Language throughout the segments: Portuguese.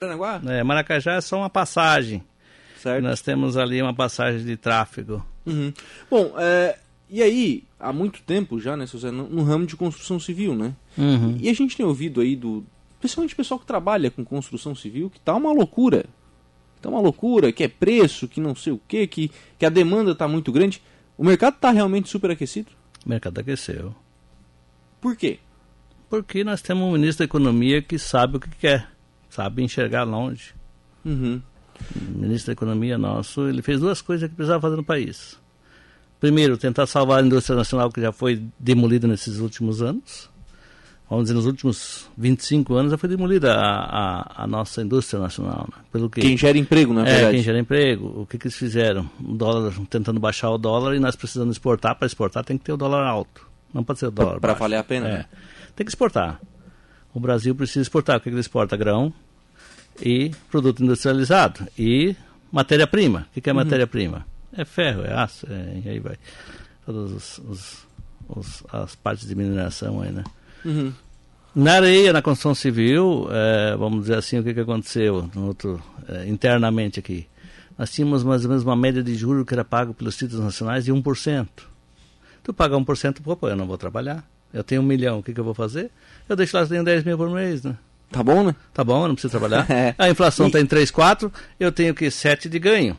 Paranaguá? É, Maracajá é só uma passagem. Certo. Nós temos ali uma passagem de tráfego. Uhum. Bom, é, e aí, há muito tempo já, né, José, no, no ramo de construção civil, né? Uhum. E a gente tem ouvido aí do. Principalmente o pessoal que trabalha com construção civil, que tá uma loucura. Tá uma loucura, que é preço, que não sei o quê, que, que a demanda tá muito grande. O mercado tá realmente superaquecido? O mercado aqueceu. Por quê? Porque nós temos um ministro da Economia que sabe o que quer, sabe enxergar longe. Uhum. O ministro da Economia nosso, ele fez duas coisas que precisava fazer no país. Primeiro, tentar salvar a indústria nacional que já foi demolida nesses últimos anos. Vamos dizer, nos últimos 25 anos já foi demolida a, a, a nossa indústria nacional. Né? Pelo quê? Quem gera emprego, na É, verdade. quem gera emprego. O que, que eles fizeram? O dólar, tentando baixar o dólar e nós precisando exportar. Para exportar tem que ter o dólar alto. Não pode ser o dólar Para valer a pena. É. né? Tem que exportar. O Brasil precisa exportar. O que, que ele exporta? Grão e produto industrializado. E matéria-prima. O que, que é matéria-prima? É ferro, é aço, é, e aí vai. Todas os, os- os- as partes de mineração aí, né? Uhum. Na areia, na construção civil, eh, vamos dizer assim, o que, que aconteceu outro, eh, internamente aqui? Nós tínhamos mais ou menos uma média de juros que era pago pelos títulos nacionais de 1%. Tu paga 1%, pô, pô, eu não vou trabalhar. Eu tenho um milhão, o que, que eu vou fazer? Eu deixo lá, eu tenho 10 mil por mês, né? Tá bom, né? Tá bom, eu não preciso trabalhar. É. A inflação E- está em 3, 4, eu tenho que 7 de ganho.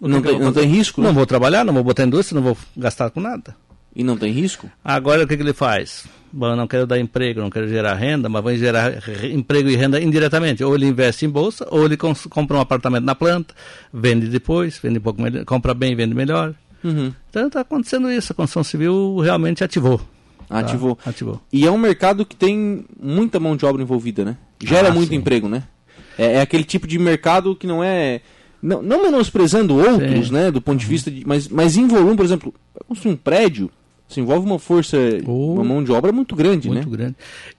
Não tem, não tem risco, né? Não vou trabalhar, não vou botar indústria, não vou gastar com nada. E não tem risco? Agora o que, que ele faz? Bom, eu não quero dar emprego, não quero gerar renda, mas vou gerar re- emprego e renda indiretamente. Ou ele investe em bolsa, ou ele compra um apartamento na planta, vende depois, vende um pouco melhor, compra bem, vende melhor. Uhum. Então está acontecendo isso, a construção civil realmente ativou. Tá? Ativou. Ativou. E é um mercado que tem muita mão de obra envolvida, né? Gera Ah, muito sim. emprego, né? É, é aquele tipo de mercado que não é. Não, não menosprezando outros, Sim. né? Do ponto de vista de. Mas, mas em volume, por exemplo, construir um prédio, se envolve uma força, Oh. uma mão de obra muito grande, Muito né? grande.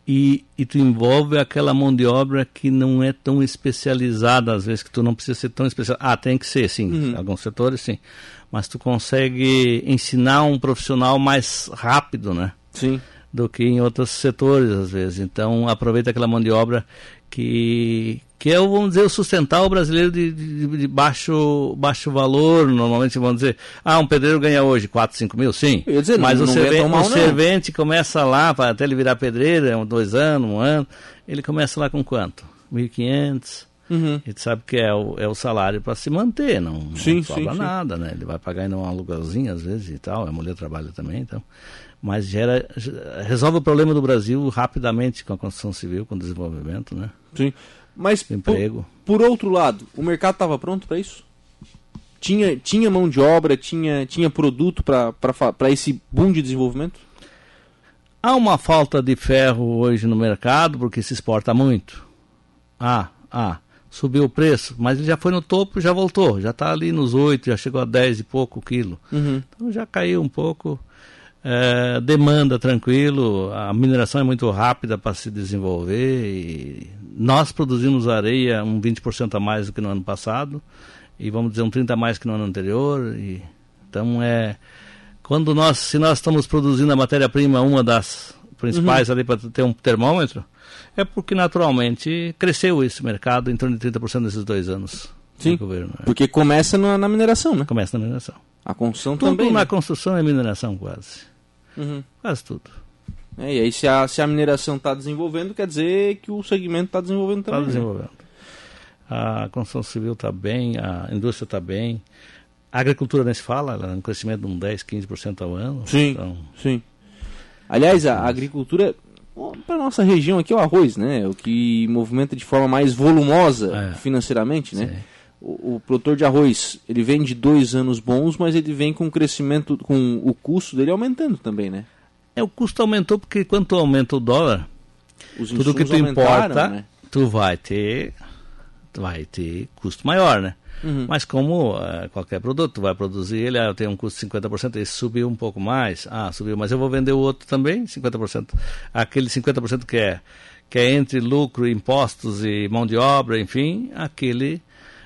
E, e tu envolve aquela mão de obra que não é tão especializada, às vezes, que tu não precisa ser tão especializado. Ah, tem que ser, sim. Uhum. Em alguns setores, sim. Mas tu consegue ensinar um profissional mais rápido, né? Sim. do que em outros setores, às vezes. Então, aproveita aquela mão de obra que, que é, vamos dizer, o sustentar o brasileiro de, de, de baixo, baixo valor. Normalmente, vamos dizer, ah, um pedreiro ganha hoje 4, 5 mil, sim. Dizer, não- Mas o, não servente, mal, o não. servente começa lá, até ele virar pedreiro, é um, dois anos, um ano, ele começa lá com quanto? 1.500. Uhum. E tu sabe que é o, é o salário para se manter, não, não Sim, sobra sim, sim. nada, né? Ele vai pagar ainda um aluguelzinho às vezes e tal, a mulher trabalha também, então. Mas gera, resolve o problema do Brasil rapidamente com a construção civil, com o desenvolvimento, né? Sim. Mas, por, Emprego. por outro lado, o mercado estava pronto para isso? Tinha, tinha mão de obra, tinha, tinha produto para esse boom de desenvolvimento? Há uma falta de ferro hoje no mercado porque se exporta muito. Ah, ah, subiu o preço, mas ele já foi no topo, já voltou, já está ali nos 8, já chegou a 10 e pouco o quilo. Uhum. Então já caiu um pouco. É, demanda tranquilo, a mineração é muito rápida para se desenvolver. E nós produzimos areia um 20% a mais do que no ano passado, e vamos dizer um 30% a mais que no ano anterior. E, então é. Quando nós, se nós estamos produzindo a matéria-prima, uma das principais ali para ter um termômetro, é porque naturalmente cresceu esse mercado em torno de 30% nesses dois anos. Sim. governo, né? Porque começa na, na mineração, né? Começa na mineração. A construção Tudo também. na né? construção é mineração quase. Uhum. Quase tudo. É, e aí, se a, se a mineração está desenvolvendo, quer dizer que o segmento está desenvolvendo Está também. né? desenvolvendo. A construção civil está bem, a indústria está bem. A agricultura nem se fala, ela é um crescimento de um 10, 15% ao ano. Sim. Então, Sim. Aliás, a agricultura, para nossa região aqui, é o arroz, né? O que movimenta de forma mais volumosa É. financeiramente, né? sim. O, o produtor de arroz, ele vem de dois anos bons, mas ele vem com o crescimento, com o custo dele aumentando também, né? É, o custo aumentou porque quanto aumenta o dólar, Os tudo que tu importa, né? tu vai ter, tu vai ter custo maior, né? Uhum. Mas como eh, qualquer produto, vai produzir ele, ah, eu tenho um custo de 50%, ele subiu um pouco mais, ah, subiu, mas eu vou vender o outro também, 50%. Aquele 50% que é, que é entre lucro, impostos e mão de obra, enfim, aquele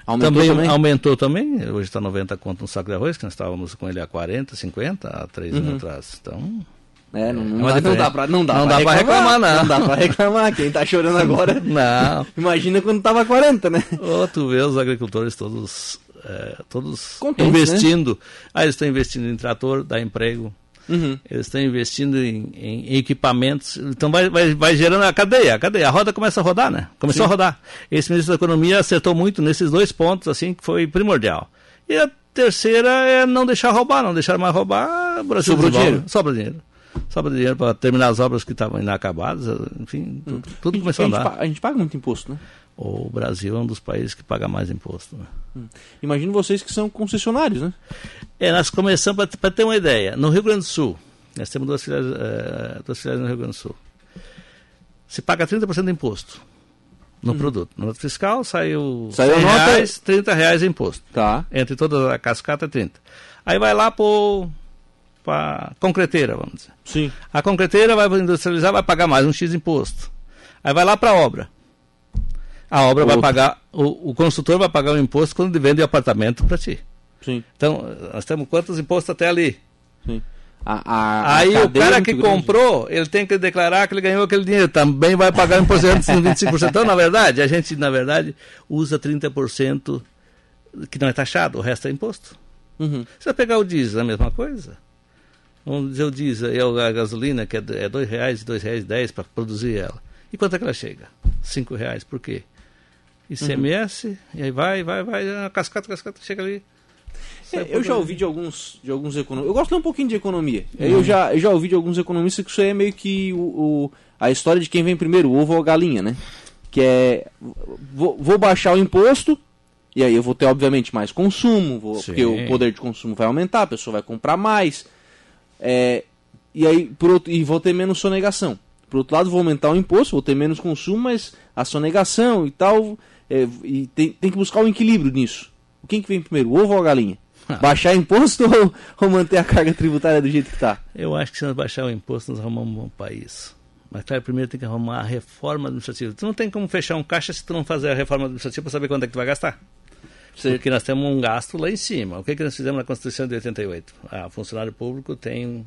Aumentou também, também? aumentou também. Hoje está 90 conto no saco de arroz, que nós estávamos com ele a 40, 50, há três anos atrás. Então, É, não, não, dá, não dá pra, não dá Não pra dá reclamar, reclamar, não. Não dá pra reclamar. Quem tá chorando agora, Não. imagina quando tava 40, né? Ô, tu vê os agricultores todos, é, todos Contentes, investindo. Ah, eles estão investindo em trator, dá emprego. Uhum. Eles estão investindo em, em equipamentos. Então vai, vai, vai gerando a cadeia. A cadeia. A roda começa a rodar, né? Começou Sim. a rodar. Esse ministro da Economia acertou muito nesses dois pontos, assim, que foi primordial. E a terceira é não deixar roubar, não deixar mais roubar. O Brasil Sobrou desenvolve. dinheiro. Sobra dinheiro. Sobra dinheiro para terminar as obras que estavam inacabadas. Enfim, tudo, tudo começou a a, gente, andar. a gente paga muito imposto, né? O Brasil é um dos países que paga mais imposto. Né? Imagino vocês que são concessionários, né? É, nós começamos, para ter uma ideia, no Rio Grande do Sul, nós temos duas filiais, eh, duas filiais no Rio Grande do Sul, se paga 30% de imposto no produto. Na nota fiscal saiu. Saiu 100 a nota- reais, 30 reais de imposto. Tá. Entre toda a cascata é 30. Aí vai lá para concreteira, vamos dizer. Sim. A concreteira vai industrializar, vai pagar mais um X imposto. Aí vai lá para a obra. A obra vai Outro. pagar, o, o construtor vai pagar o imposto quando ele vende o apartamento para ti. Sim. Então, nós temos quantos impostos até ali? Sim. A, a- a Aí o cadeia é cara muito que grande. comprou, ele tem que declarar que ele ganhou aquele dinheiro. Também vai pagar imposto de 25%. Então, na verdade, a gente, na verdade, usa 30% que não é taxado, o resto é imposto. Uhum. Você pegar o diesel, é a mesma coisa. Vamos o diesel e a gasolina, que é é R$ 2,00 e R$ 2,10 para produzir ela. E quanto é que ela chega? R$ 5,00. Por quê? ICMS, e aí vai, vai, vai, a cascata, cascata, chega ali. É, eu já ouvi de alguns, de alguns economistas. Eu gosto um pouquinho de economia. Eu, já, eu já ouvi de alguns economistas que isso aí é meio que o, o- a história de quem vem primeiro, o ovo ou a galinha, né? Que é. Vou, vou baixar o imposto, e aí eu vou ter, obviamente, mais consumo, vou- porque o poder de consumo vai aumentar, a pessoa vai comprar mais. É, e aí, por outro, e vou ter menos sonegação. Por outro lado, vou aumentar o imposto, vou ter menos consumo, mas a sonegação e tal. é, e tem, tem que buscar um equilíbrio nisso. Quem que vem primeiro, o ovo ou a galinha? Baixar imposto ou, ou manter a carga tributária do jeito que está? Eu acho que se nós baixar o imposto, nós arrumamos um bom país. Mas, claro, primeiro tem que arrumar a reforma administrativa. Tu não tem como fechar um caixa se tu não fazer a reforma administrativa para saber quanto é que tu vai gastar. Porque nós temos um gasto lá em cima. O que, que nós fizemos na Constituição de 88? Ah, funcionário público tem.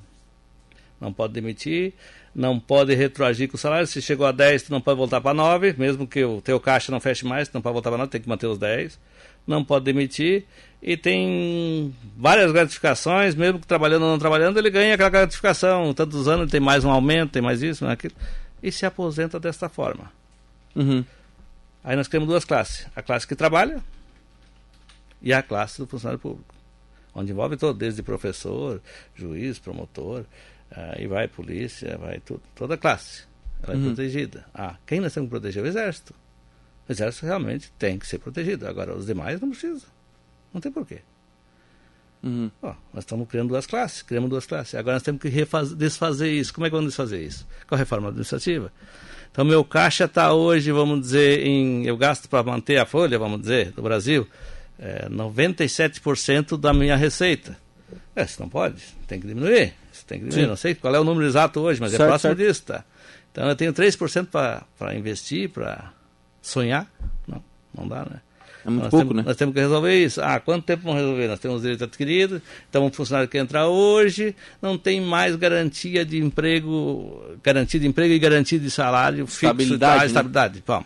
Não pode demitir, não pode retroagir com o salário. Se chegou a 10, tu não pode voltar para 9, mesmo que o teu caixa não feche mais, tu não pode voltar para 9, tem que manter os 10. Não pode demitir. E tem várias gratificações, mesmo que trabalhando ou não trabalhando, ele ganha aquela gratificação. Tantos anos, ele tem mais um aumento, tem mais isso, mais aquilo. E se aposenta desta forma. Uhum. Aí nós temos duas classes. A classe que trabalha e a classe do funcionário público. Onde envolve todo, desde professor, juiz, promotor, aí vai polícia, vai tudo, toda a classe. Ela é protegida. Ah, quem nós temos que proteger? O exército. O exército realmente tem que ser protegido. Agora, os demais não precisam. Não tem porquê. Uhum. Nós estamos criando duas classes, criamos duas classes. Agora nós temos que desfazer isso. Como é que vamos desfazer isso? Com a reforma administrativa. Então, meu caixa está hoje, vamos dizer, em. Eu gasto para manter a folha, vamos dizer, do Brasil, é, 97% da minha receita. É, isso não pode, tem que diminuir. Isso tem que diminuir. Sim. Não sei qual é o número exato hoje, mas Certo, é próximo certo. disso, tá? Então, eu tenho 3% para investir, para sonhar. Não, não dá, né? É muito nós pouco, temos, né? Nós temos que resolver isso. Ah, quanto tempo vamos resolver? Nós temos direito adquirido, então um funcionário que entra hoje não tem mais garantia de emprego, garantia de emprego e garantia de salário fixo. Estabilidade, tá, né? estabilidade. Bom,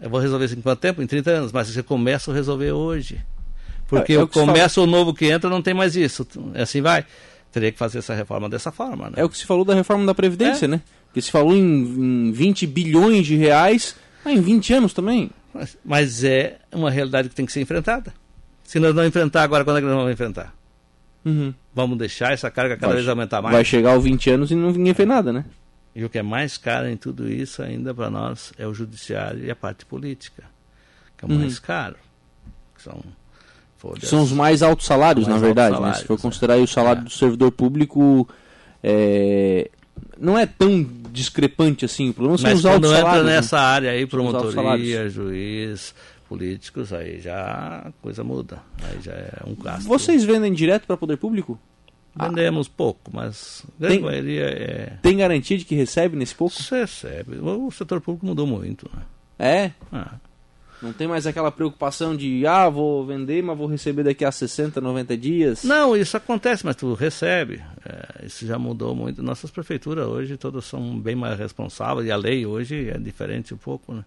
eu vou resolver isso em quanto tempo? Em 30 anos, mas você começa a resolver hoje. Porque É, é o que se começo o novo que entra não tem mais isso. Assim vai. Teria que fazer essa reforma dessa forma, né? É o que se falou da reforma da Previdência, É. né? Porque se falou em, em 20 bilhões de reais, ah, em 20 anos também. Mas, mas é uma realidade que tem que ser enfrentada. Se nós não enfrentar agora, quando é que nós vamos enfrentar? Uhum. Vamos deixar essa carga cada Vai- vez aumentar mais? Vai chegar aos 20 anos e não ninguém fez nada, né? E o que é mais caro em tudo isso ainda para nós é o judiciário e a parte política, que é o Uhum. mais caro. São folhas. São os mais altos salários, Mais na verdade. altos né? Se for salários, considerar aí o salário É. do servidor público, é, não é tão discrepante assim. O problema são Mas os altos quando entra salários. né? nessa área aí, promotoria, juiz, políticos, aí já a coisa muda. Aí já é um gasto. Vocês vendem direto para poder público? Vendemos pouco, mas a grande Tem- maioria é. Tem garantia de que recebe nesse pouco? Você recebe. O setor público mudou muito, né? É. Ah. Não tem mais aquela preocupação de, ah, vou vender, mas vou receber daqui a 60, 90 dias. Não, isso acontece, mas tu recebe. É, isso já mudou muito. Nossas prefeituras hoje todas são bem mais responsáveis e a lei hoje é diferente um pouco, né?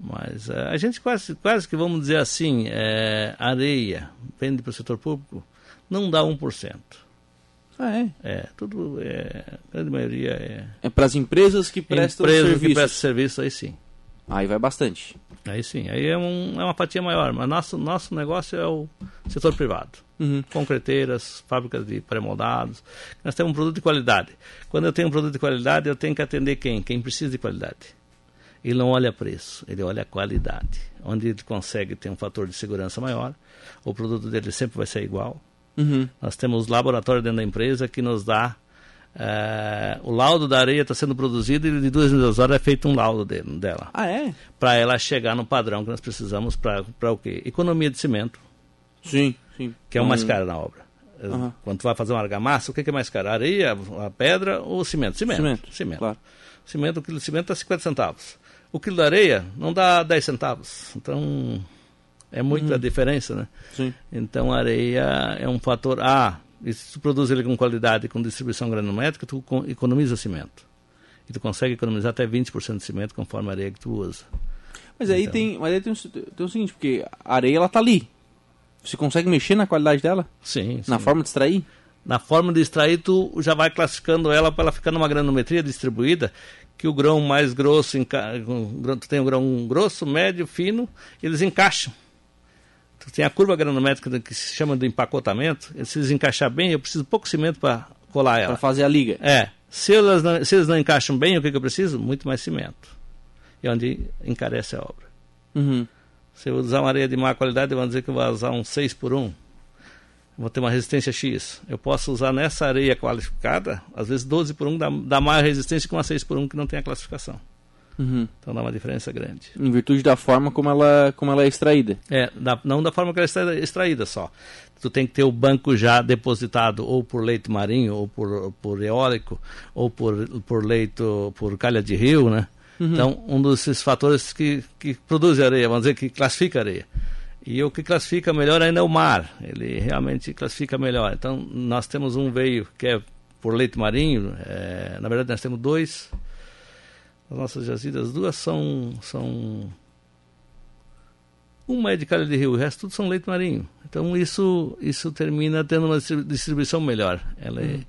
Mas é, a gente quase, quase que, vamos dizer assim, é, areia, vende para o setor público, não dá 1%. Ah, é? É, tudo, é, a grande maioria é... É para as empresas que prestam Empresas serviço. que prestam serviço, aí sim. Aí vai bastante. Aí sim, aí é, um, é uma fatia maior, mas nosso, nosso negócio é o setor privado. Uhum. Concreteiras, fábricas de pré-moldados. Nós temos um produto de qualidade. Quando eu tenho um produto de qualidade, eu tenho que atender quem? Quem precisa de qualidade. Ele não olha preço, ele olha a qualidade. Onde ele consegue ter um fator de segurança maior, o produto dele sempre vai ser igual. Uhum. Nós temos laboratório dentro da empresa que nos dá eh, o laudo da areia está sendo produzido e de duas em duas horas é feito um laudo dele, dela. Ah, é? Para ela chegar no padrão que nós precisamos para o quê? Economia de cimento, Sim, sim. que é o mais Hum, caro na obra. Aham. Quando tu vai fazer uma argamassa, o que que é mais caro? A areia, a pedra ou cimento? Cimento. Cimento, Cimento. claro. Cimento, o quilo de cimento está 50 centavos. O quilo da areia não dá 10 centavos. Então, é muita diferença, né? Sim. Então a areia é um fator. Ah, e se tu produz ele com qualidade, com distribuição granométrica, tu co- economiza cimento. E tu consegue economizar até 20% de cimento conforme a areia que tu usa. Mas aí, Então. tem, mas aí tem, o, tem o seguinte, porque a areia ela tá ali. Você consegue mexer na qualidade dela? Sim, Na sim. forma de extrair? Na forma de extrair, tu já vai classificando ela para ela ficar numa granometria distribuída, que o grão mais grosso, tu tem o grão grosso, médio, fino, eles encaixam. Tem a curva granométrica que se chama de empacotamento, se eles encaixar bem, eu preciso pouco cimento para colar ela. Pra fazer a liga. É. Se, elas não, se eles não encaixam bem, o que, que eu preciso? Muito mais cimento. E onde encarece a obra. Uhum. Se eu usar uma areia de má qualidade, vamos dizer que eu vou usar um 6 por 1. Vou ter uma resistência X. Eu posso usar nessa areia qualificada, às vezes 12 por 1 dá, dá mais resistência que uma 6 por 1 que não tem a classificação. Uhum. Então dá uma diferença grande. Em virtude da forma como ela, como ela é extraída. É, da- não da forma que ela está extraída só. Tu tem que ter o banco já depositado ou por leito marinho, ou por, por eólico, ou por, por leito, por calha de rio, né? Então, um desses fatores que, que produz areia, vamos dizer, que classifica areia. E o que classifica melhor ainda é o mar. Ele realmente classifica melhor. Então, nós temos um veio que é por leito marinho. é, na verdade, nós temos dois. As nossas jazidas, duas são, são uma é de calha de rio, o resto tudo são leite marinho. Então isso, isso termina tendo uma distri- distribuição melhor. Ela, é-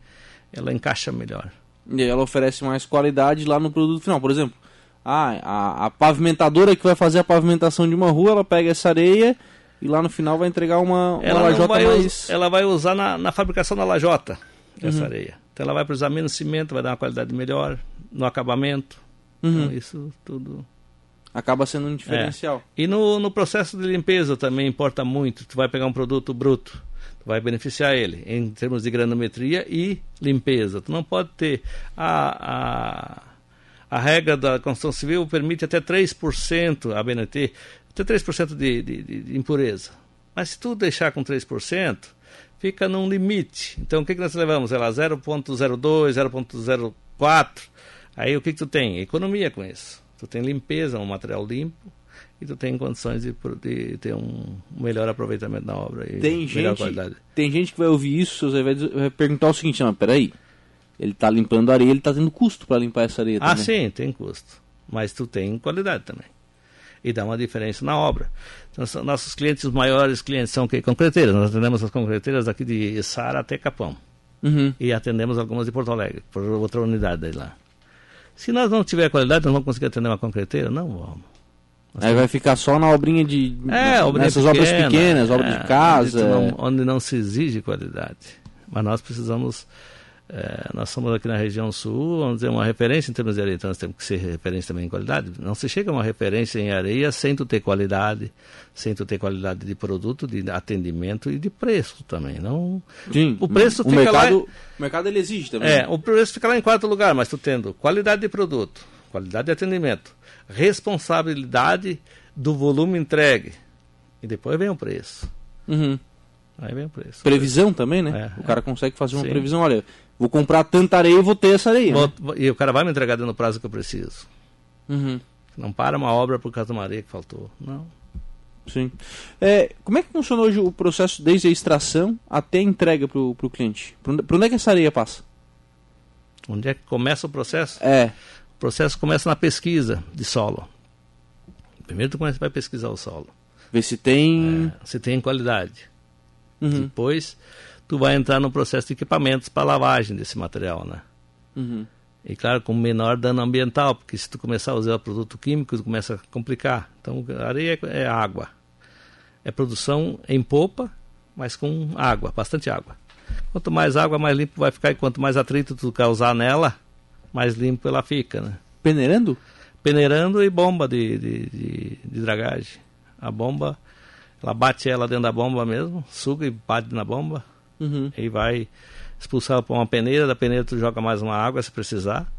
ela encaixa melhor. E ela oferece mais qualidade lá no produto final. Por exemplo, ah, a, a pavimentadora que vai fazer a pavimentação de uma rua, ela pega essa areia e lá no final vai entregar uma, uma Ela, lajota vai, mais... ela vai usar na, na fabricação da lajota essa areia. Então ela vai precisar menos cimento, vai dar uma qualidade melhor no acabamento. Uhum. Então isso tudo. Acaba sendo um diferencial. E no, no processo de limpeza também importa muito. Tu vai pegar um produto bruto, tu vai beneficiar ele em termos de granometria e limpeza. Tu não pode ter a, a, a regra da construção civil permite até 3% a BNT, até 3% de, de, de, de impureza. Mas se tu deixar com 3%, fica num limite. Então o que, que nós levamos? Ela 0.02, 0.04. Aí o que, que tu tem? Economia com isso. Tu tem limpeza, um material limpo e tu tem condições de, de ter um melhor aproveitamento da obra e Tem gente, qualidade. tem gente que vai ouvir isso, você vai, vai perguntar o seguinte, não, peraí, ele tá limpando areia, ele tá tendo custo para limpar essa areia Ah, também. sim, tem custo. Mas tu tem qualidade também. E dá uma diferença na obra. Então, nossos clientes, os maiores clientes são que concreteiras. Nós atendemos as concreteiras daqui de Sara até Capão. Uhum. E atendemos algumas de Porto Alegre, por outra unidade lá. Se nós não tiver qualidade, nós vamos conseguir atender uma concreteira? Não vamos. Aí vai ficar só na obrinha de... É, obrinha nessas obras pequena, pequenas, obras é, de casa. Onde não, onde não se exige qualidade. Mas nós precisamos. É, nós somos aqui na região sul, vamos dizer, uma referência em termos de areia, então nós temos que ser referência também em qualidade. Não se chega a uma referência em areia sem tu ter qualidade, sem tu ter qualidade de produto, de atendimento e de preço também. Não, Sim, o preço o fica lá- mercado, O mercado ele exige também. é, o preço fica lá em quarto lugar, mas tu tendo qualidade de produto, qualidade de atendimento, responsabilidade do volume entregue. E depois vem o preço. Uhum. Aí vem o preço. Previsão também, né? É, o cara consegue fazer uma Sim. previsão, olha, vou comprar tanta areia e vou ter essa areia. né? Vou- E o cara vai me entregar dentro do prazo que eu preciso. Uhum. Não para uma obra por causa de uma areia que faltou. Não. Sim. É, como é que funciona hoje o processo desde a extração até a entrega para o cliente? Para onde é que essa areia passa? Onde é que começa o processo? É. O processo começa na pesquisa de solo. Primeiro tu começa, vai pesquisar o solo. Ver se tem... É, se tem qualidade. Uhum. Depois tu vai entrar no processo de equipamentos para lavagem desse material, né? Uhum. E claro, com menor dano ambiental, porque se tu começar a usar produto químico, tu começa a complicar. Então, areia é água. É produção em popa, mas com água, bastante água. Quanto mais água, mais limpo vai ficar, e quanto mais atrito tu causar nela, mais limpo ela fica, né? Peneirando? Peneirando e bomba de, de, de, de dragagem. A bomba, ela bate ela dentro da bomba mesmo, suga e bate na bomba, Uhum. e vai expulsar para uma peneira, da peneira tu joga mais uma água se precisar.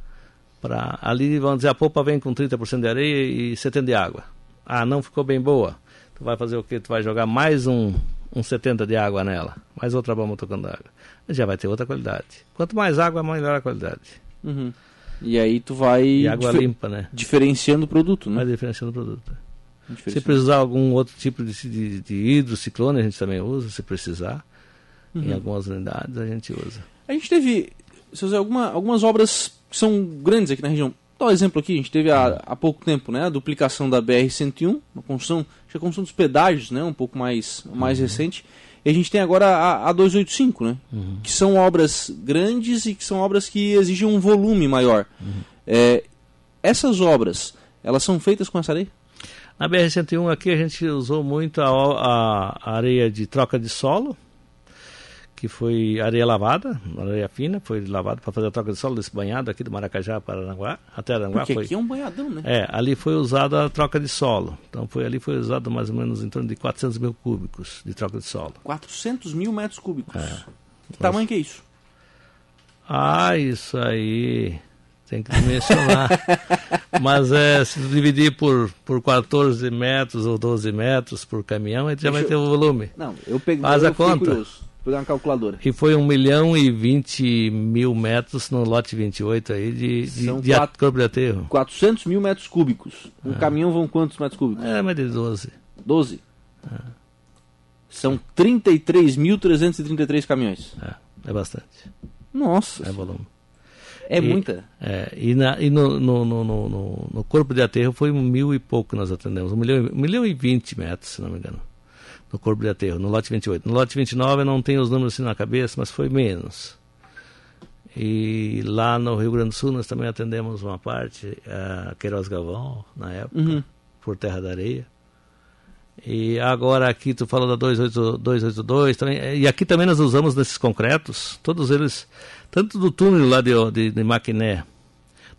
Pra, ali, vamos dizer, a polpa vem com 30% de areia e 70% de água. Ah, não ficou bem boa. Tu vai fazer o quê? Tu vai jogar mais um, um 70 de água nela, mais outra bomba tocando água. Já vai ter outra qualidade. Quanto mais água, melhor a qualidade. Uhum. E aí tu vai E água limpa, né? diferenciando o produto, né? Vai diferenciando o produto. Se precisar algum outro tipo de, de, de hidrociclone, a gente também usa, se precisar. Em Uhum. algumas unidades a gente usa. A gente teve, Zé, alguma, algumas obras que são grandes aqui na região. Dá um exemplo aqui, a gente teve há, há pouco tempo, né, a duplicação da BR-101, uma construção, que a construção dos pedágios, né, um pouco mais, mais recente. E a gente tem agora a, a 285, né, que são obras grandes e que são obras que exigem um volume maior. É, essas obras, elas são feitas com essa areia? Na BR-101 aqui a gente usou muito a- a areia de troca de solo, que foi areia lavada, areia fina, foi lavada para fazer a troca de solo desse banhado aqui do Maracajá para Aranguá, até Aranguá Porque foi. aqui é um banhadão, né? É, ali foi usada a troca de solo. Então foi ali foi usado mais ou menos em torno de 400 mil cúbicos de troca de solo. 400 mil metros cúbicos. Que tamanho que é isso? Ah, isso aí tem que mencionar. Mas é, se dividir por, por 14 metros ou 12 metros por caminhão, a gente já vai Deixa ter o volume. Não, eu peguei. Faz a conta. curioso. Vou pegar uma calculadora. E foi 1 milhão e 20 mil metros no lote 28 aí de, de, São de quatro- corpo de aterro. 400 mil metros cúbicos. Um caminhão vão quantos metros cúbicos? É, mais de 12. 12. São 33.333 caminhões. É, é bastante. Nossa, É volume. é E- muita. É, e na, e no, no, no, no, no- corpo de aterro foi um mil e pouco que nós atendemos. Um milhão, e- um milhão e vinte metros, se não me engano. No corpo de aterro, no lote 28. No lote 29 eu não tenho os números assim na cabeça, mas foi menos. E lá no Rio Grande do Sul nós também atendemos uma parte, a Queiroz Galvão, na época, Uhum. por Terra da Areia. E agora aqui tu falou da 28 282 também, e aqui também nós usamos desses concretos, todos eles, tanto do túnel lá de, de, de Maquiné,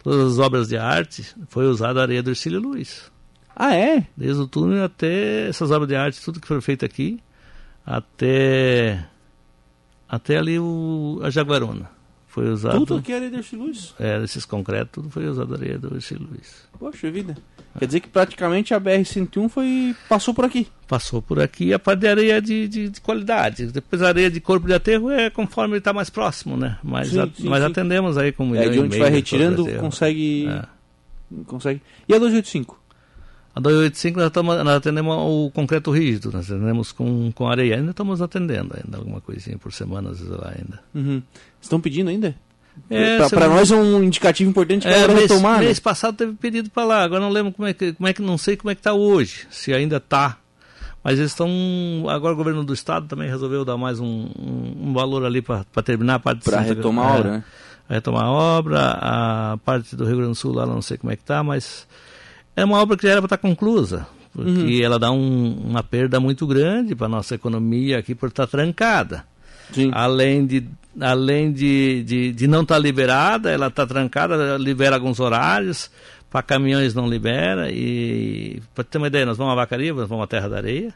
todas as obras de arte, foi usada a areia do Ercílio Luiz. Ah, é? Desde o túnel até essas obras de arte, tudo que foi feito aqui, até até ali o, a Jaguaruna. Foi usado, Tudo é areia de Luz. é, esses concretos, tudo foi usado areia do Ercílio Luiz. Poxa vida. Quer dizer que praticamente a BR-101 foi... passou por aqui. passou por aqui a parte de areia de, de, de qualidade. Depois a areia de corpo de aterro é conforme ele está mais próximo, né? Mas, Sim, a- sim, mas sim. atendemos aí com um É, de onde vai retirando, consegue... É. consegue. E a 285? A 285 nós, tamo, nós atendemos o concreto rígido, nós atendemos com, com areia. Ainda estamos atendendo ainda alguma coisinha por semana, às vezes lá ainda. Uhum. Estão pedindo ainda? É, eu- nós é um indicativo importante que É, mês, retomar, né? mês passado teve pedido para lá, agora não lembro como é que, como é que não sei como é que está hoje, se ainda está. Mas eles estão. Agora o governo do estado também resolveu dar mais um, um, um valor ali para terminar a parte Santa- retomar a obra, né? Retomar a obra, a parte do Rio Grande do Sul lá não sei como é que está, mas é uma obra que já era para estar conclusa, porque Uhum. ela dá um- uma perda muito grande para a nossa economia aqui por estar trancada. Sim. Além de, além de, de, de não estar liberada, ela está trancada, libera alguns horários, para caminhões não libera. E para ter uma ideia, nós vamos a Vacaria, nós vamos à Terra da Areia,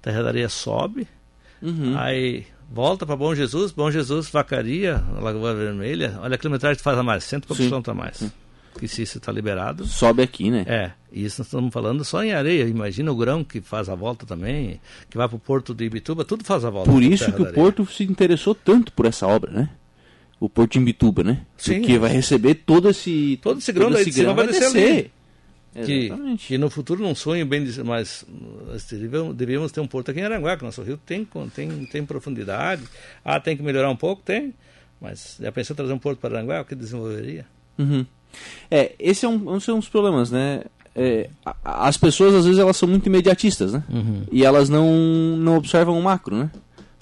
Terra da Areia sobe, Uhum. aí volta para Bom Jesus, Bom Jesus, Vacaria, Lagoa Vermelha, olha a quilometragem que faz a mais, 100 e poucos quilômetros a mais. Que se isso está liberado. Sobe aqui, né? É, e isso nós estamos falando só em areia. Imagina o grão que faz a volta também, que vai para o porto de Ibituba, tudo faz a volta. Por isso que o. Porto se interessou tanto por essa obra, né? O Porto de Imbituba, né? Sim. Porque vai receber todo esse Todo esse grão daí de cima vai descer ali. Que, Exatamente. que no futuro não sonho bem, de- mas devíamos ter um porto aqui em Aranguá, que nosso rio tem, tem, tem profundidade. Ah, tem que melhorar um pouco? Tem. Mas já pensou em trazer um porto para Aranguá? O que desenvolveria? Uhum. É, esse é um, esse é um dos problemas, né? É, as pessoas, às vezes, elas são muito imediatistas, né? E elas não, não observam o macro, né?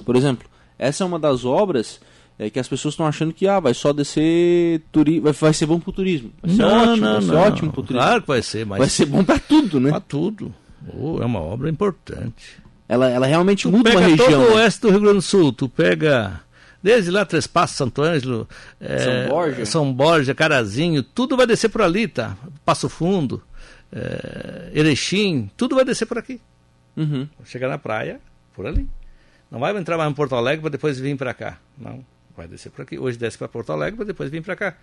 Por exemplo, essa é uma das obras é, que as pessoas estão achando que ah, vai só descer, turi vai, vai ser bom pro turismo. Vai ser ótimo, vai ser ótimo pro turismo. Claro que vai ser, mas Vai ser bom pra tudo, né? para tudo. Oh, é uma obra importante. Ela, ela realmente Tu muda pega uma região. todo o né? oeste do Rio Grande do Sul, tu pega desde lá Três Passos, Santo Ângelo, é, São Borja. São Borja, Carazinho, tudo vai descer por ali, tá? Passo Fundo, é, Erechim, tudo vai descer por aqui. Uhum. Chegar na praia, por ali. Não vai entrar mais em Porto Alegre para depois vir para cá. Não, vai descer por aqui. Hoje desce para Porto Alegre para depois vir para cá.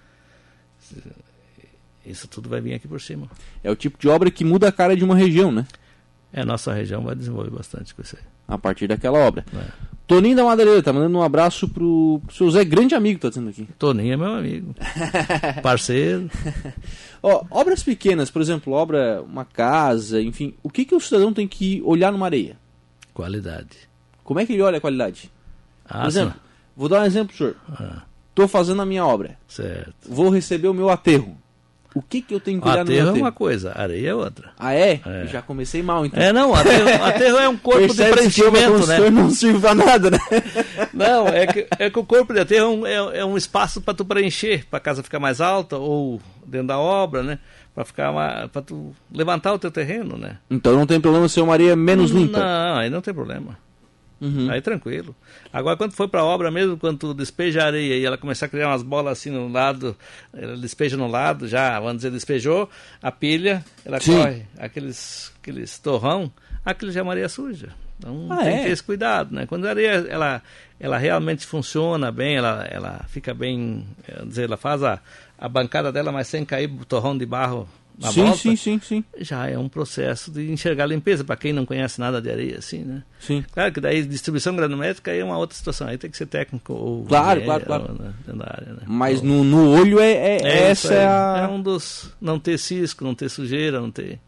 Isso tudo vai vir aqui por cima. É o tipo de obra que muda a cara de uma região, né? É, a nossa região vai desenvolver bastante com isso aí. A partir daquela obra. É. Toninho da Madeireira, tá mandando um abraço pro, pro seu Zé, grande amigo, tá dizendo aqui. Toninho é meu amigo. Parceiro. Ó, obras pequenas, por exemplo, obra, uma casa, enfim, o que, que o cidadão tem que olhar numa areia? Qualidade. Como é que ele olha a qualidade? Ah, Por exemplo, vou dar um exemplo, senhor. Ah, Tô fazendo a minha obra, certo. vou receber o meu aterro. O que, que eu tenho que olhar no meu Aterro é aterro? uma coisa, areia é outra. Ah, é? É. Já comecei mal, então. É, não, aterro, aterro é um corpo de preenchimento, né? não pra nada, né? Não, é que, é que o corpo de aterro é um, é, é um espaço para tu preencher, para a casa ficar mais alta ou dentro da obra, né? Para ficar para tu levantar o teu terreno, né? Então não tem problema ser uma areia menos limpa. Não, aí não tem problema. Uhum. Aí tranquilo. Agora, quando for para a obra mesmo, quando despeja a areia e ela começar a criar umas bolas assim no lado, ela despeja no lado, já, vamos dizer, despejou, a pilha, ela Sim. corre, aqueles, aqueles torrão, aquilo já é uma areia suja. Então Ah, tem é? que ter esse cuidado, né? Quando a areia, ela, ela realmente funciona bem, ela, ela fica bem, eh, vamos dizer, ela faz a, a bancada dela, mas sem cair torrão de barro na sim, volta, sim, sim, sim, já é um processo de enxergar a limpeza, para quem não conhece nada de areia, assim, né? sim. Claro que daí distribuição granométrica aí é uma outra situação. Aí tem que ser técnico ou Claro, engenheiro, claro, claro. né, dentro da área, né? Mas Ou- no, no olho é, é- é essa é a. É um dos. Não ter cisco, não ter sujeira, não ter.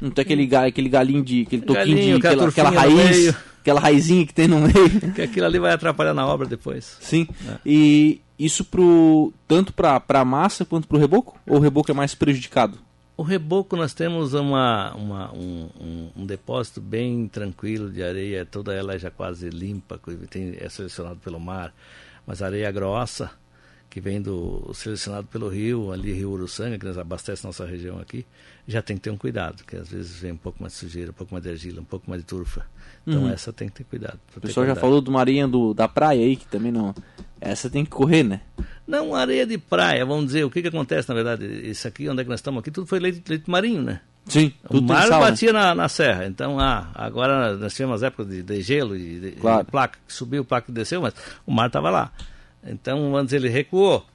Não tem aquele, ga- aquele galinho de. aquele toquinho Galinho, de. Aquela, aquela raiz. Aquela raizinha que tem no meio. Que aquilo ali vai atrapalhar na obra depois. Sim. É. E isso pro. tanto pra, pra massa quanto pro reboco? Ou o reboco é mais prejudicado? O reboco nós temos uma, uma- um, um- um depósito bem tranquilo de areia, toda ela já quase limpa, tem, é selecionado pelo mar, mas areia grossa, que vem do selecionado pelo rio, ali Rio Uruçanga, que nos abastece nossa região aqui, já tem que ter um cuidado, porque às vezes vem um pouco mais de sujeira, um pouco mais de argila, um pouco mais de turfa. Então Uhum. essa tem que ter cuidado. O pessoal já falou do marinha do, da praia aí, que também não. Essa tem que correr, né? Não, areia de praia, vamos dizer, o que, que acontece na verdade? Isso aqui, onde é que nós estamos aqui, tudo foi leite, leite marinho, né? Sim. O mar sal, né? batia na, na serra, então ah, agora nós tivemos épocas de, de gelo e de, Claro. de placa que subiu, placa que desceu, mas o mar estava lá. Então, dizer, ele recuou.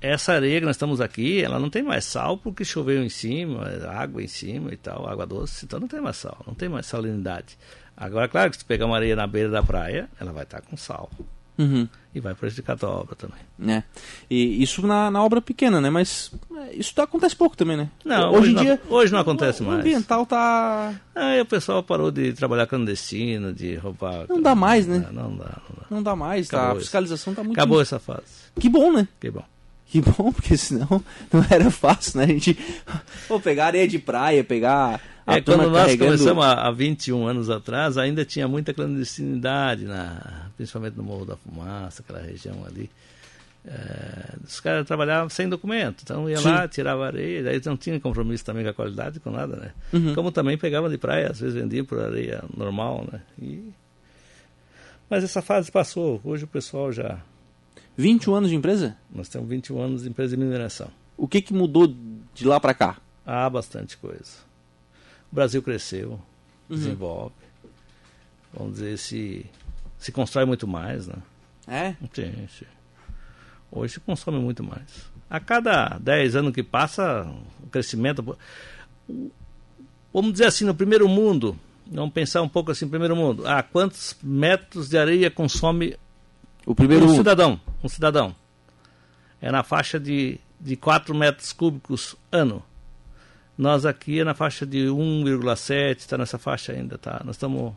Essa areia que nós estamos aqui, ela não tem mais sal porque choveu em cima, água em cima e tal, água doce, então não tem mais sal, não tem mais salinidade. Agora, claro que se pegar uma areia na beira da praia, ela vai estar com sal Uhum. e vai prejudicar a tua obra também. né? E isso na, na obra pequena, né? Mas é, isso tá- acontece pouco também, né? Não, hoje, hoje em não- dia. hoje não acontece o mais. ambiental tá. Aí o pessoal parou de trabalhar clandestino, de roubar. Não dá mais, né? Não, não dá, não dá. Não dá mais, tá? Acabou A isso. fiscalização tá muito. Acabou essa fase. Que bom, né? Que bom. Que bom, porque senão não era fácil, né? A gente. Pô, pegar areia de praia, pegar. A é, quando nós carregando- começamos há, há 21 anos atrás, ainda tinha muita clandestinidade, na, principalmente no Morro da Fumaça, aquela região ali. É, os caras trabalhavam sem documento, então ia Sim. lá, tirava areia, daí não tinha compromisso também com a qualidade, com nada, né? Uhum. Como também pegavam de praia, às vezes vendiam por areia normal, né? E... Mas essa fase passou, hoje o pessoal já. 21 anos de empresa? Nós temos 21 anos de empresa de mineração. O que que mudou de lá pra cá? Há bastante coisa. O Brasil cresceu, Uhum. desenvolve. Vamos dizer, se, se constrói muito mais, né? É? Sim, sim. Hoje se consome muito mais. A cada 10 anos que passa, o crescimento. Vamos dizer assim, no primeiro mundo, vamos pensar um pouco assim, primeiro mundo. Ah, quantos metros de areia consome O primeiro. um cidadão? Um cidadão. É na faixa de, de 4 metros cúbicos ano. Nós aqui é na faixa de 1,7, está nessa faixa ainda, tá? Nós estamos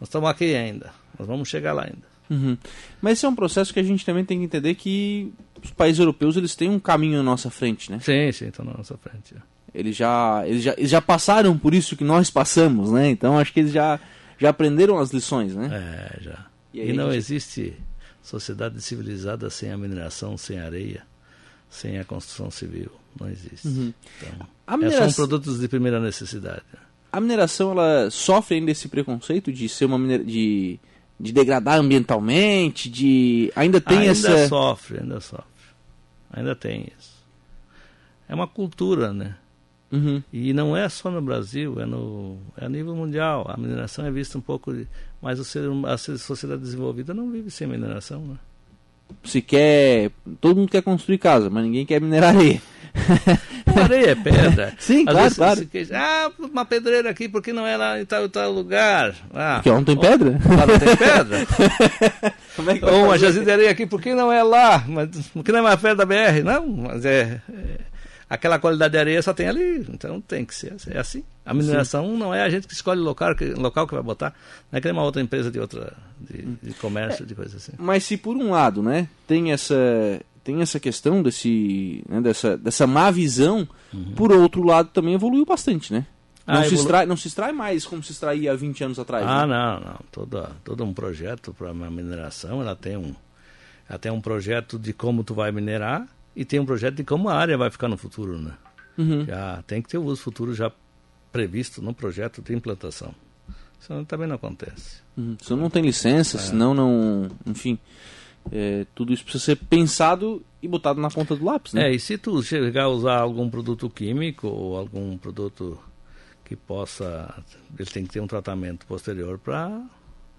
nós estamos aqui ainda. Nós vamos chegar lá ainda. Uhum. Mas esse é um processo que a gente também tem que entender que os países europeus eles têm um caminho à nossa frente, né? Sim, sim, estão na nossa frente. Eles já, eles já, eles já passaram por isso que nós passamos, né? Então acho que eles já, já aprenderam as lições, né? É, já. E, e não gente... existe sociedade civilizada sem a mineração, sem a areia, sem a construção civil. Não existe. Uhum. Então, a mineração... é, são produtos de primeira necessidade. A mineração ela sofre ainda esse preconceito de ser uma minera... de de degradar ambientalmente, de ainda tem ainda essa ainda sofre, ainda sofre, ainda tem isso. É uma cultura, né? Uhum. E não é só no Brasil, é, no, é a nível mundial. A mineração é vista um pouco. De, mas o ser, a sociedade desenvolvida não vive sem mineração. Né? Se quer. Todo mundo quer construir casa, mas ninguém quer minerar areia. areia é pedra. Sim, Às claro, claro. Queixa, ah, uma pedreira aqui, porque não é lá em tal, tal lugar? Ah, porque não tem pedra? Lá não tem pedra? é Ou uma jazida de areia aqui, porque não é lá? Mas, porque não é mais perto da BR? Não, mas é, é aquela qualidade de areia só tem ali. Então tem que ser é assim. A mineração Sim. não é a gente que escolhe o local que, local que vai botar. Não é que nem uma outra empresa de outra de, de comércio, é, de coisa assim. Mas se por um lado, né, tem essa tem essa questão desse, né, dessa, dessa má visão, uhum. por outro lado também evoluiu bastante, né? Não, ah, se evolu... extrai, não se extrai mais como se extraía há 20 anos atrás. Ah, né? não, não. Todo, todo um projeto para uma mineração, ela tem um, ela tem um projeto de como tu vai minerar e tem um projeto de como a área vai ficar no futuro, né? Uhum. Já tem que ter o uso futuro já previsto no projeto de implantação. Isso também não acontece. Uhum. Senão não tem licença, é. senão não. Enfim. É, tudo isso precisa ser pensado e botado na ponta do lápis, né? É, e se tu chegar a usar algum produto químico ou algum produto que possa, ele tem que ter um tratamento posterior para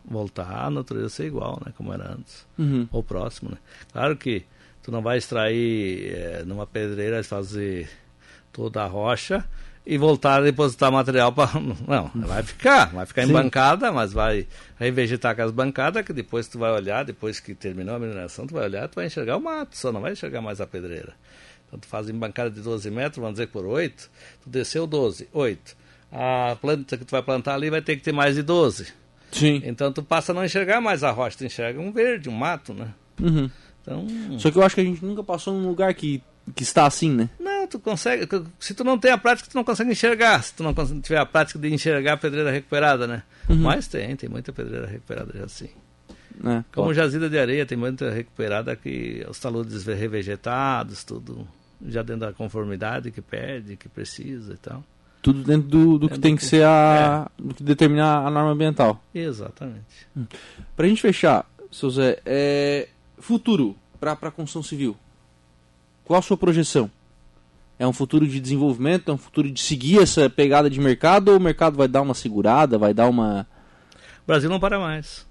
voltar à natureza ser igual, né, como era antes, uhum. ou próximo, né? Claro que tu não vai extrair é, numa pedreira fazer toda a rocha e voltar a depositar material para. Não, vai ficar, vai ficar Sim. em bancada, mas vai revegetar com as bancadas, que depois tu vai olhar, depois que terminou a mineração, tu vai olhar, tu vai enxergar o mato, só não vai enxergar mais a pedreira. Então tu faz em bancada de 12 metros, vamos dizer por 8, tu desceu 12, 8. A planta que tu vai plantar ali vai ter que ter mais de 12. Sim. Então tu passa a não enxergar mais a rocha, tu enxerga um verde, um mato, né? Uhum. Então... Só que eu acho que a gente nunca passou num lugar que, que está assim, né? Não, tu consegue. Se tu não tem a prática, tu não consegue enxergar. Se tu não tiver a prática de enxergar a pedreira recuperada, né? Uhum. Mas tem, tem muita pedreira recuperada já sim. É, Como pode. jazida de areia, tem muita recuperada que os taludes revegetados, tudo já dentro da conformidade que pede, que precisa e tal. Tudo dentro do, do que tem que, que ser a. É. do que determinar a norma ambiental. Exatamente. Hum. Pra gente fechar, seu Zé, é, futuro para a construção civil. Qual a sua projeção? É um futuro de desenvolvimento? É um futuro de seguir essa pegada de mercado? Ou o mercado vai dar uma segurada? Vai dar uma. O Brasil não para mais.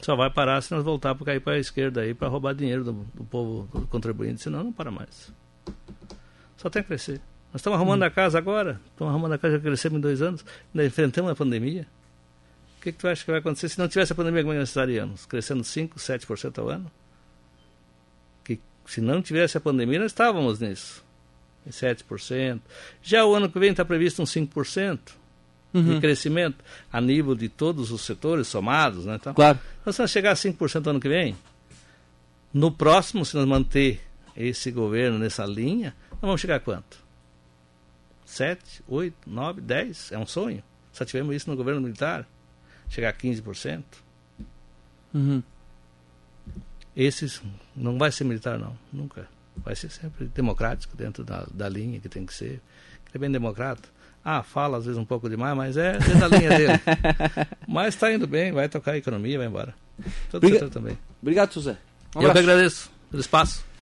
Só vai parar se nós voltar para cair para a esquerda aí para roubar dinheiro do, do, povo do contribuinte, senão não para mais. Só tem que crescer. Nós estamos arrumando hum. a casa agora, estamos arrumando a casa, já crescemos em dois anos, ainda enfrentamos a pandemia. O que, que tu acha que vai acontecer se não tivesse a pandemia, como nós estaríamos? Crescendo 5, 7% ao ano? Que se não tivesse a pandemia, nós estávamos nisso. Em 7%. Já o ano que vem está previsto um 5%. Uhum. de crescimento a nível de todos os setores somados, né? Então, claro. Então, se nós chegar a 5% ano que vem, no próximo, se nós manter esse governo nessa linha, nós vamos chegar a quanto? 7, 8, 9, 10? É um sonho. Só tivemos isso no governo militar chegar a 15%. Uhum. Esses não vai ser militar, não. Nunca. Vai ser sempre democrático dentro da, da linha que tem que ser. Que é bem democrata. Ah, fala às vezes um pouco demais, mas é dentro da linha dele. mas está indo bem, vai tocar a economia, vai embora. Todo Briga... também. Obrigado, José. Um Eu que agradeço pelo espaço.